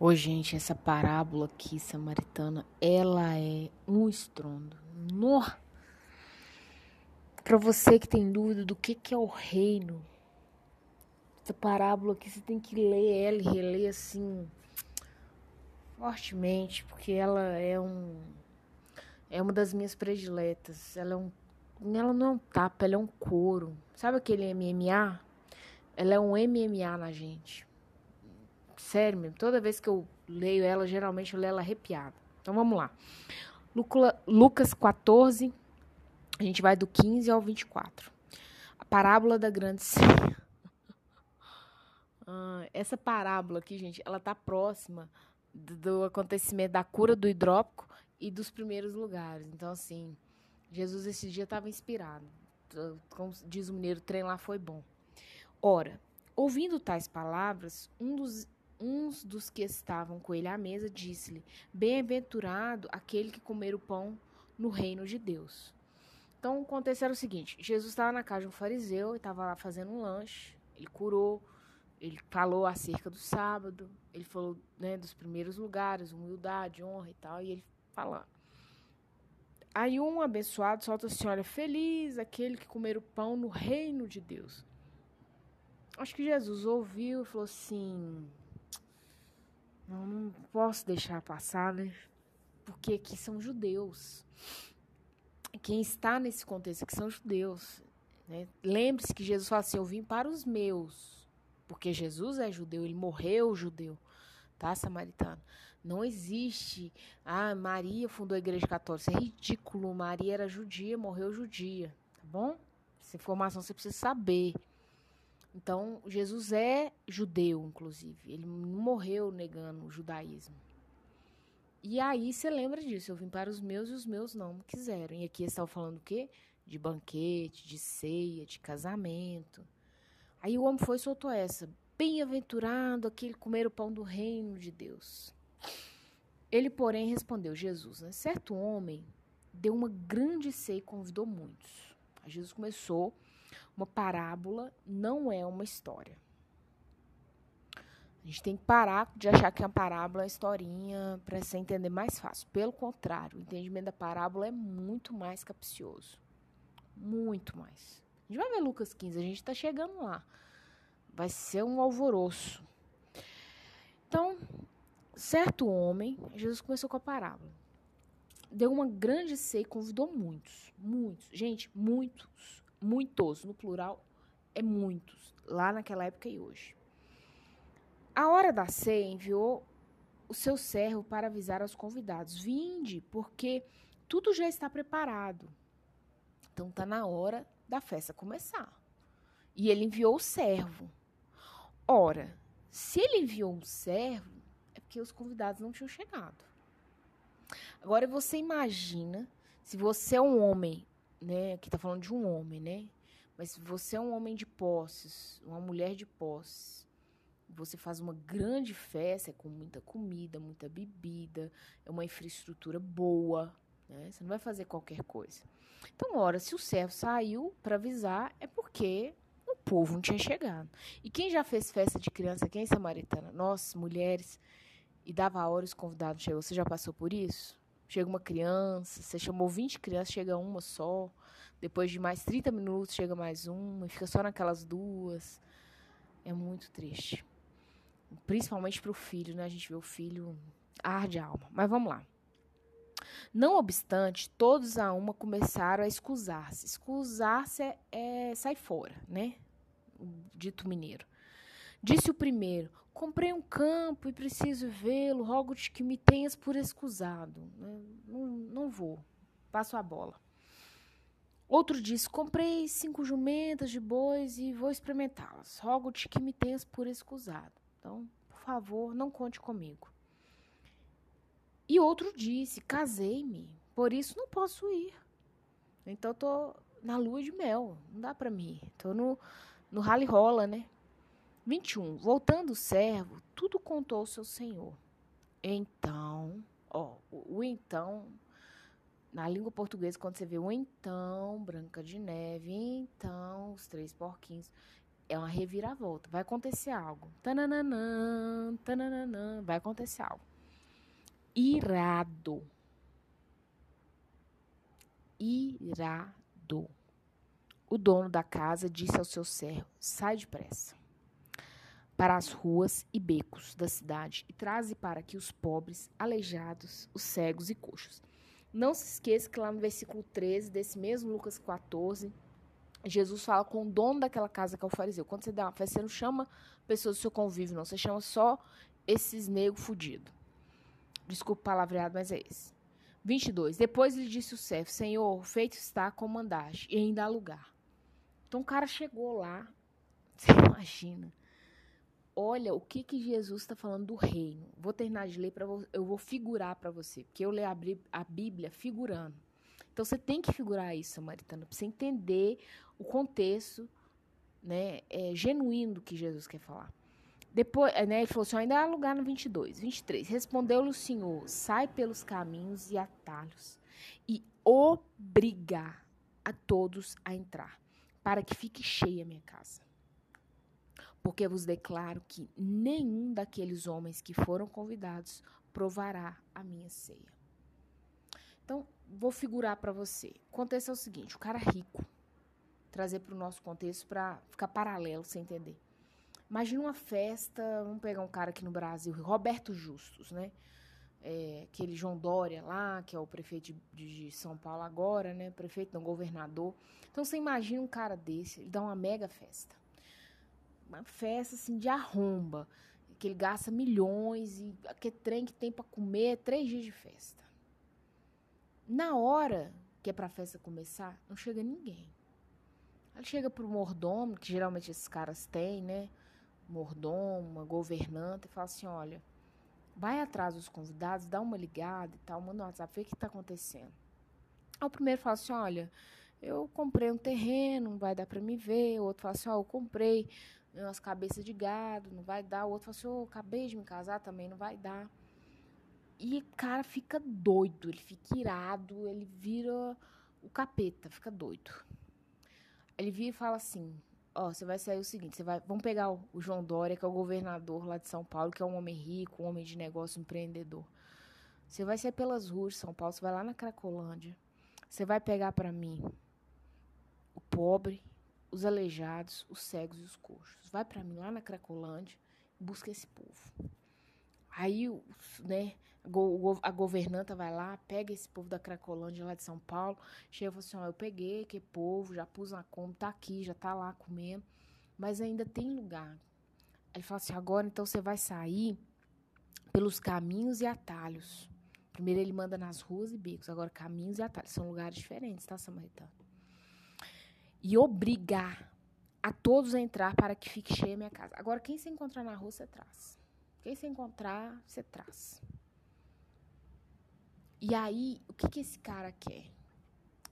Ô, gente, essa parábola aqui, samaritana, ela é um estrondo. No... Para você que tem dúvida do que, que é o reino, essa parábola aqui você tem que ler ela e reler assim fortemente, porque ela é um é uma das minhas prediletas. Ela é um ela não é um tapa, ela é um couro. Sabe aquele MMA? Ela é um MMA na gente. Sério toda vez que eu leio ela, geralmente eu leio ela arrepiada. Então vamos lá. Lucas 14, a gente vai do 15 ao 24. A parábola da grande ceia. Ah, essa parábola aqui, gente, ela tá próxima do acontecimento da cura do hidrópico e dos primeiros lugares. Então, assim, Jesus esse dia estava inspirado. Como diz o mineiro, o trem lá foi bom. Ora, ouvindo tais palavras, um dos uns dos que estavam com ele à mesa disse-lhe: Bem-aventurado aquele que comer o pão no reino de Deus. Então, aconteceu o seguinte: Jesus estava na casa de um fariseu e estava lá fazendo um lanche. Ele curou, ele falou acerca do sábado, ele falou né, dos primeiros lugares, humildade, honra e tal, e ele falando. Aí um abençoado solta assim: Olha, feliz aquele que comer o pão no reino de Deus. Acho que Jesus ouviu e falou assim: posso deixar passar, né? Porque aqui são judeus. Quem está nesse contexto aqui são judeus. Né? Lembre-se que Jesus fala assim: Eu vim para os meus. Porque Jesus é judeu, ele morreu judeu, tá, samaritano? Não existe. Ah, Maria fundou a igreja católica. Isso é ridículo. Maria era judia, morreu judia, tá bom? Essa informação você precisa saber. Então, Jesus é judeu, inclusive. Ele morreu negando o judaísmo. E aí você lembra disso. Eu vim para os meus e os meus não quiseram. E aqui estava falando o quê? De banquete, de ceia, de casamento. Aí o homem foi e soltou essa. Bem-aventurado aquele comer o pão do reino de Deus. Ele, porém, respondeu, Jesus, né? certo homem deu uma grande ceia e convidou muitos. Aí Jesus começou uma parábola não é uma história. A gente tem que parar de achar que a parábola é uma historinha para se entender mais fácil. Pelo contrário, o entendimento da parábola é muito mais capcioso. Muito mais. A gente vai ver Lucas 15, a gente está chegando lá. Vai ser um alvoroço. Então, certo homem, Jesus começou com a parábola. Deu uma grande ceia e convidou muitos. Muitos. Gente, muitos muitos, no plural, é muitos, lá naquela época e hoje. A hora da ceia enviou o seu servo para avisar aos convidados: Vinde, porque tudo já está preparado. Então está na hora da festa começar. E ele enviou o servo. Ora, se ele enviou um servo, é porque os convidados não tinham chegado. Agora você imagina se você é um homem né? Aqui tá falando de um homem, né? Mas se você é um homem de posses, uma mulher de posses, você faz uma grande festa, é com muita comida, muita bebida, é uma infraestrutura boa, né? Você não vai fazer qualquer coisa. Então, ora, se o servo saiu para avisar, é porque o povo não tinha chegado. E quem já fez festa de criança quem é Samaritana? Nós, mulheres, e dava a hora os convidados chegou. Você já passou por isso? Chega uma criança, você chamou 20 crianças, chega uma só. Depois de mais 30 minutos, chega mais uma, e fica só naquelas duas. É muito triste. Principalmente para o filho, né? A gente vê o filho arde a alma. Mas vamos lá. Não obstante, todos a uma começaram a escusar-se. Escusar-se é, é sair fora, né? O dito mineiro. Disse o primeiro: Comprei um campo e preciso vê-lo, rogo-te que me tenhas por excusado. Né? Não, não vou, passo a bola. Outro disse: Comprei cinco jumentas de bois e vou experimentá-las. Rogo-te que me tenhas por excusado. Então, por favor, não conte comigo. E outro disse: Casei-me, por isso não posso ir. Então, tô na lua de mel, não dá para mim. Tô no, no rally rola, né? 21. Voltando o servo, tudo contou ao seu senhor. Então, ó, o, então, na língua portuguesa, quando você vê o então, Branca de Neve, então, os três porquinhos, é uma reviravolta. Vai acontecer algo. Tananã, tananã, vai acontecer algo. Irado. Irado. O dono da casa disse ao seu servo: Sai depressa para as ruas e becos da cidade e traze para aqui os pobres, aleijados, os cegos e coxos. Não se esqueça que lá no versículo 13 desse mesmo Lucas 14, Jesus fala com o dono daquela casa que é o fariseu. Quando você dá uma festa, você não chama pessoas do seu convívio, não. Você chama só esses negros fudidos. Desculpa o palavreado, mas é esse. 22. Depois lhe disse o servo: Senhor, feito está como mandaste, e ainda há lugar. Então o cara chegou lá, você imagina, olha o que, que Jesus está falando do reino. Vou terminar de ler para eu vou figurar para você, porque eu leio a Bíblia figurando. Então você tem que figurar isso, Samaritana, para você entender o contexto, né, é, genuíno do que Jesus quer falar. Depois, né, ele falou assim: ainda há lugar no 22, 23. Respondeu-lhe o Senhor: sai pelos caminhos e atalhos e obrigar a todos a entrar, para que fique cheia a minha casa porque vos declaro que nenhum daqueles homens que foram convidados provará a minha ceia. Então, vou figurar para você. O contexto é o seguinte: o cara rico, trazer para o nosso contexto para ficar paralelo, você entender. Imagina uma festa, vamos pegar um cara aqui no Brasil, Roberto Justus, né? É, aquele João Dória lá, que é o prefeito de, de, São Paulo agora, né? Prefeito, não, governador. Então você imagina um cara desse, ele dá uma mega festa uma festa assim de arromba, que ele gasta milhões e aquele trem que tem para comer é três dias de festa. Na hora que é para a festa começar, não chega ninguém. Ele chega pro mordomo, que geralmente esses caras têm, né? Mordomo, uma governanta, e fala assim: olha, vai atrás dos convidados, dá uma ligada e tal, manda um WhatsApp, vê o que está acontecendo. Aí o primeiro fala assim: olha, eu comprei um terreno, não vai dar para me ver. O outro fala assim: ó, eu comprei umas cabeças de gado, não vai dar. O outro fala assim, oh, acabei de me casar, também não vai dar. E cara fica doido, ele fica irado, ele vira o capeta, fica doido. Ele vira e fala assim, ó, oh, você vai sair o seguinte, você vai, vamos pegar o, o João Dória, que é o governador lá de São Paulo, que é um homem rico, um homem de negócio, um empreendedor. Você vai sair pelas ruas de São Paulo, você vai lá na Cracolândia, você vai pegar para mim o pobre, os aleijados, os cegos e os coxos. Vai para mim lá na Cracolândia e busca esse povo. Aí, né, a governanta vai lá, pega esse povo da Cracolândia lá de São Paulo, chega e fala assim, ó, eu peguei que povo, já pus na como, tá aqui, já tá lá comendo, mas ainda tem lugar. Aí fala assim, agora então você vai sair pelos caminhos e atalhos. Primeiro ele manda nas ruas e becos, agora caminhos e atalhos. São lugares diferentes, tá, Samaritano? E obrigar a todos a entrar para que fique cheia a minha casa. Agora, quem se encontrar na rua, você traz. Quem se encontrar, você traz. E aí, o que, que esse cara quer?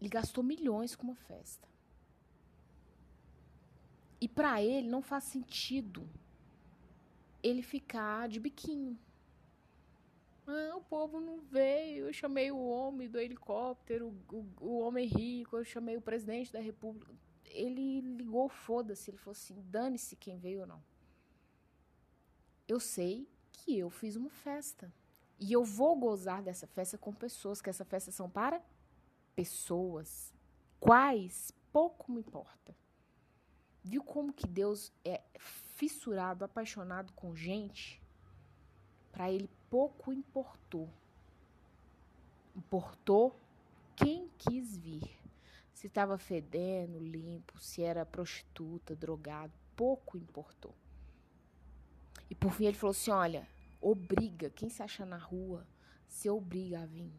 Ele gastou milhões com uma festa. E para ele não faz sentido ele ficar de biquinho. Ah, o povo não veio. Eu chamei o homem do helicóptero, o, o homem rico, eu chamei o presidente da república. Ele ligou, foda-se. Ele falou assim: dane-se quem veio ou não. Eu sei que eu fiz uma festa. E eu vou gozar dessa festa com pessoas, que essa festa são para pessoas. Quais? Pouco me importa. Viu como que Deus é fissurado, apaixonado com gente? Para ele pouco importou. Importou quem quis vir. Se estava fedendo, limpo, se era prostituta, drogado, pouco importou. E por fim ele falou assim: olha, obriga, quem se acha na rua, se obriga a vir.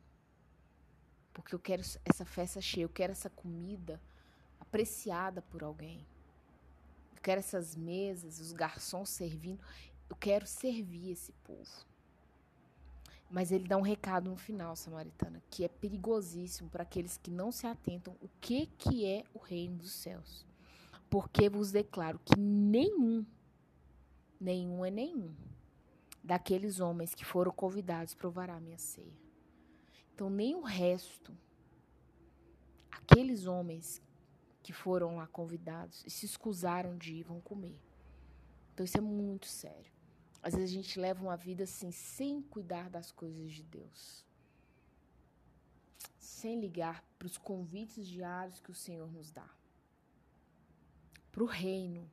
Porque eu quero essa festa cheia, eu quero essa comida apreciada por alguém. Eu quero essas mesas, os garçons servindo. Eu quero servir esse povo. Mas ele dá um recado no final, Samaritana, que é perigosíssimo para aqueles que não se atentam o que, que é o reino dos céus. Porque vos declaro que nenhum, nenhum é nenhum, daqueles homens que foram convidados provará a minha ceia. Então, nem o resto, aqueles homens que foram lá convidados e se escusaram de ir, vão comer. Então isso é muito sério. Às vezes a gente leva uma vida assim, sem cuidar das coisas de Deus. Sem ligar para os convites diários que o Senhor nos dá. Para o reino.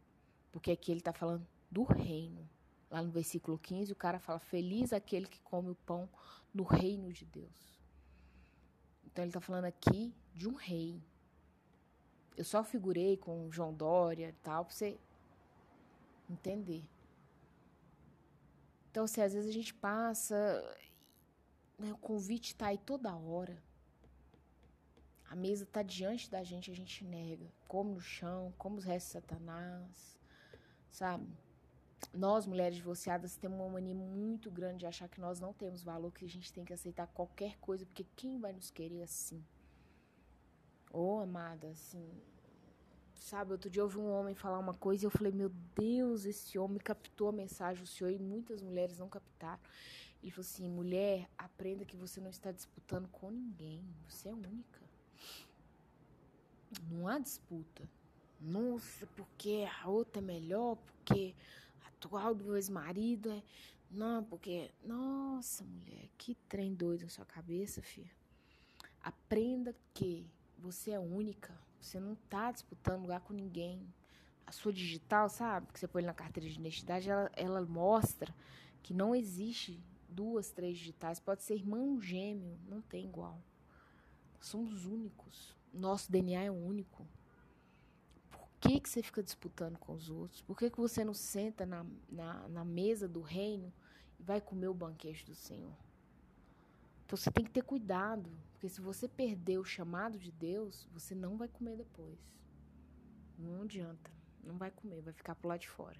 Porque aqui ele está falando do reino. Lá no versículo 15, o cara fala: Feliz aquele que come o pão no reino de Deus. Então ele está falando aqui de um rei. Eu só figurei com João Dória e tal, para você entender. Então, se às vezes a gente passa, né, o convite está aí toda hora. A mesa está diante da gente, a gente nega. Come no chão, come os restos de Satanás, sabe? Nós, mulheres divorciadas, temos uma mania muito grande de achar que nós não temos valor, que a gente tem que aceitar qualquer coisa, porque quem vai nos querer assim? Ô, oh, amada, assim. Sabe, outro dia ouvi um homem falar uma coisa e eu falei, meu Deus, esse homem captou a mensagem do Senhor e muitas mulheres não captaram. Ele falou assim: mulher, aprenda que você não está disputando com ninguém, você é única. Não há disputa. Nossa, porque a outra é melhor, porque a atual do ex-marido é. Não, porque. Nossa, mulher, que trem doido na sua cabeça, filha. Aprenda que você é única. Você não tá disputando lugar com ninguém. A sua digital, sabe? Que você põe na carteira de identidade, ela, ela mostra que não existe duas, três digitais. Pode ser irmão gêmeo, não tem igual. Somos únicos. Nosso DNA é único. Por que, que você fica disputando com os outros? Por que, que você não senta na, na, na mesa do reino e vai comer o banquete do Senhor? Então você tem que ter cuidado, porque se você perder o chamado de Deus, você não vai comer depois. Não adianta, não vai comer, vai ficar pro lado de fora.